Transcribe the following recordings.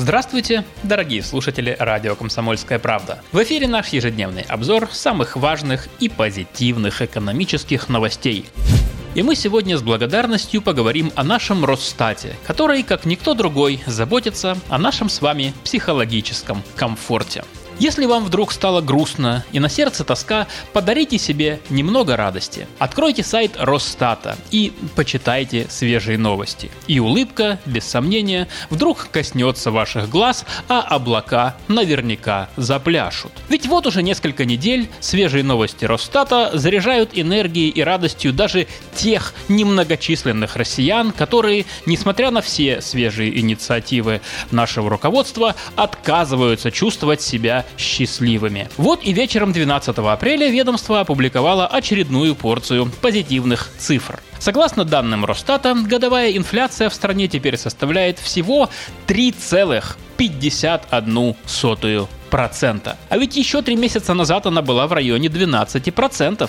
Здравствуйте, дорогие слушатели радио «Комсомольская правда». В эфире наш ежедневный обзор самых важных и позитивных экономических новостей. И мы сегодня с благодарностью поговорим о нашем Росстате, который, как никто другой, заботится о нашем с вами психологическом комфорте. Если вам вдруг стало грустно и на сердце тоска, подарите себе немного радости. Откройте сайт Росстата и почитайте свежие новости. И улыбка, без сомнения, вдруг коснется ваших глаз, а облака наверняка запляшут. Ведь вот уже несколько недель свежие новости Росстата заряжают энергией и радостью даже тех немногочисленных россиян, которые, несмотря на все свежие инициативы нашего руководства, отказываются чувствовать себя счастливыми. Вот и вечером 12 апреля ведомство опубликовало очередную порцию позитивных цифр. Согласно данным Росстата, годовая инфляция в стране теперь составляет всего 3,51%. А ведь еще три месяца назад она была в районе 12%.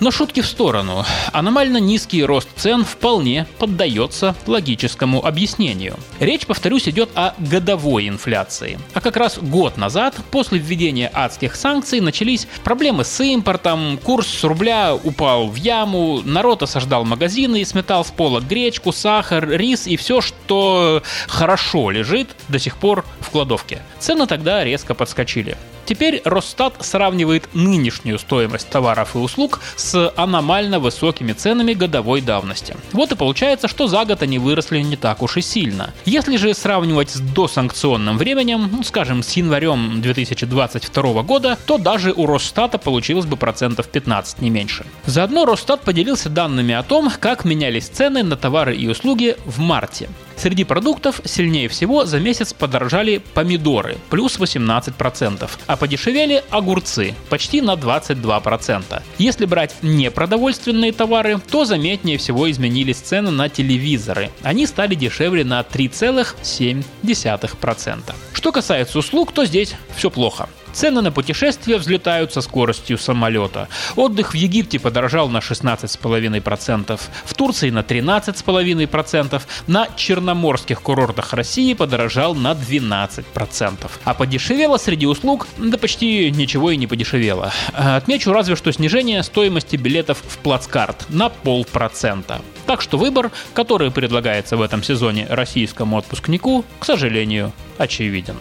Но шутки в сторону. Аномально низкий рост цен вполне поддается логическому объяснению. Речь, повторюсь, идет о годовой инфляции. А как раз год назад, после введения адских санкций, начались проблемы с импортом, курс рубля упал в яму, народ осаждал магазины и сметал с пола гречку, сахар, рис и все, что хорошо лежит до сих пор в кладовке. Цены тогда резко подскочили отскочили. Теперь Росстат сравнивает нынешнюю стоимость товаров и услуг с аномально высокими ценами годовой давности. Вот и получается, что за год они выросли не так уж и сильно. Если же сравнивать с досанкционным временем, ну, скажем, с январем 2022 года, то даже у Росстата получилось бы процентов 15, не меньше. Заодно Росстат поделился данными о том, как менялись цены на товары и услуги в марте. Среди продуктов сильнее всего за месяц подорожали помидоры, плюс 18%, а подешевели огурцы, почти на 22%. Если брать непродовольственные товары, то заметнее всего изменились цены на телевизоры. Они стали дешевле на 3,7%. Что касается услуг, то здесь все плохо. Цены на путешествия взлетают со скоростью самолета. Отдых в Египте подорожал на 16,5%, в Турции на 13,5%, на черноморских курортах России подорожал на 12%. А подешевело среди услуг, да почти ничего и не подешевело. Отмечу разве что снижение стоимости билетов в плацкарт на полпроцента. Так что выбор, который предлагается в этом сезоне российскому отпускнику, к сожалению, очевиден.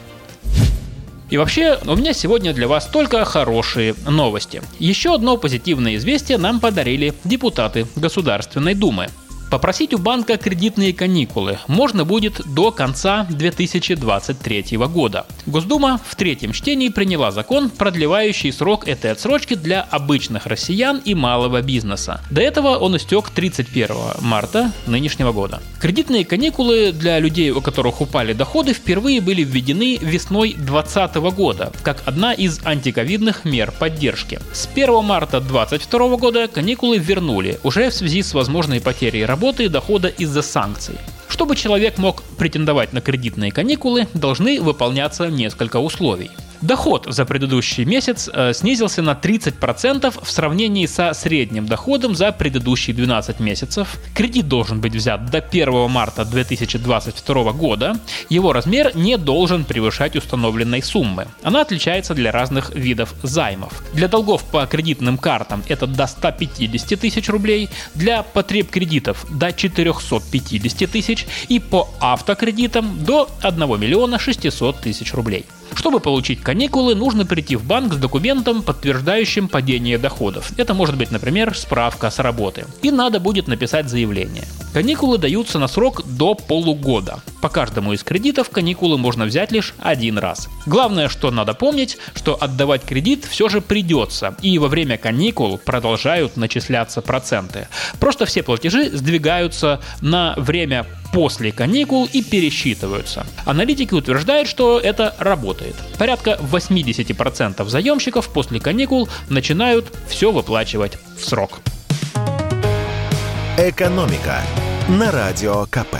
И вообще, у меня сегодня для вас только хорошие новости. Еще одно позитивное известие нам подарили депутаты Государственной Думы. Попросить у банка кредитные каникулы можно будет до конца 2023 года. Госдума в третьем чтении приняла закон, продлевающий срок этой отсрочки для обычных россиян и малого бизнеса. До этого он истек 31 марта нынешнего года. Кредитные каникулы для людей, у которых упали доходы, впервые были введены весной 2020 года, как одна из антиковидных мер поддержки. С 1 марта 2022 года каникулы вернули, уже в связи с возможной потерей работы работы и дохода из-за санкций. Чтобы человек мог претендовать на кредитные каникулы, должны выполняться несколько условий. Доход за предыдущий месяц э, снизился на 30% в сравнении со средним доходом за предыдущие 12 месяцев. Кредит должен быть взят до 1 марта 2022 года. Его размер не должен превышать установленной суммы. Она отличается для разных видов займов. Для долгов по кредитным картам это до 150 тысяч рублей, для потреб кредитов до 450 тысяч и по автокредитам до 1 миллиона 600 тысяч рублей. Чтобы получить каникулы, нужно прийти в банк с документом, подтверждающим падение доходов. Это может быть, например, справка с работы. И надо будет написать заявление. Каникулы даются на срок до полугода. По каждому из кредитов каникулы можно взять лишь один раз. Главное, что надо помнить, что отдавать кредит все же придется, и во время каникул продолжают начисляться проценты. Просто все платежи сдвигаются на время после каникул и пересчитываются. Аналитики утверждают, что это работает. Порядка 80% заемщиков после каникул начинают все выплачивать в срок. «Экономика» на Радио КП.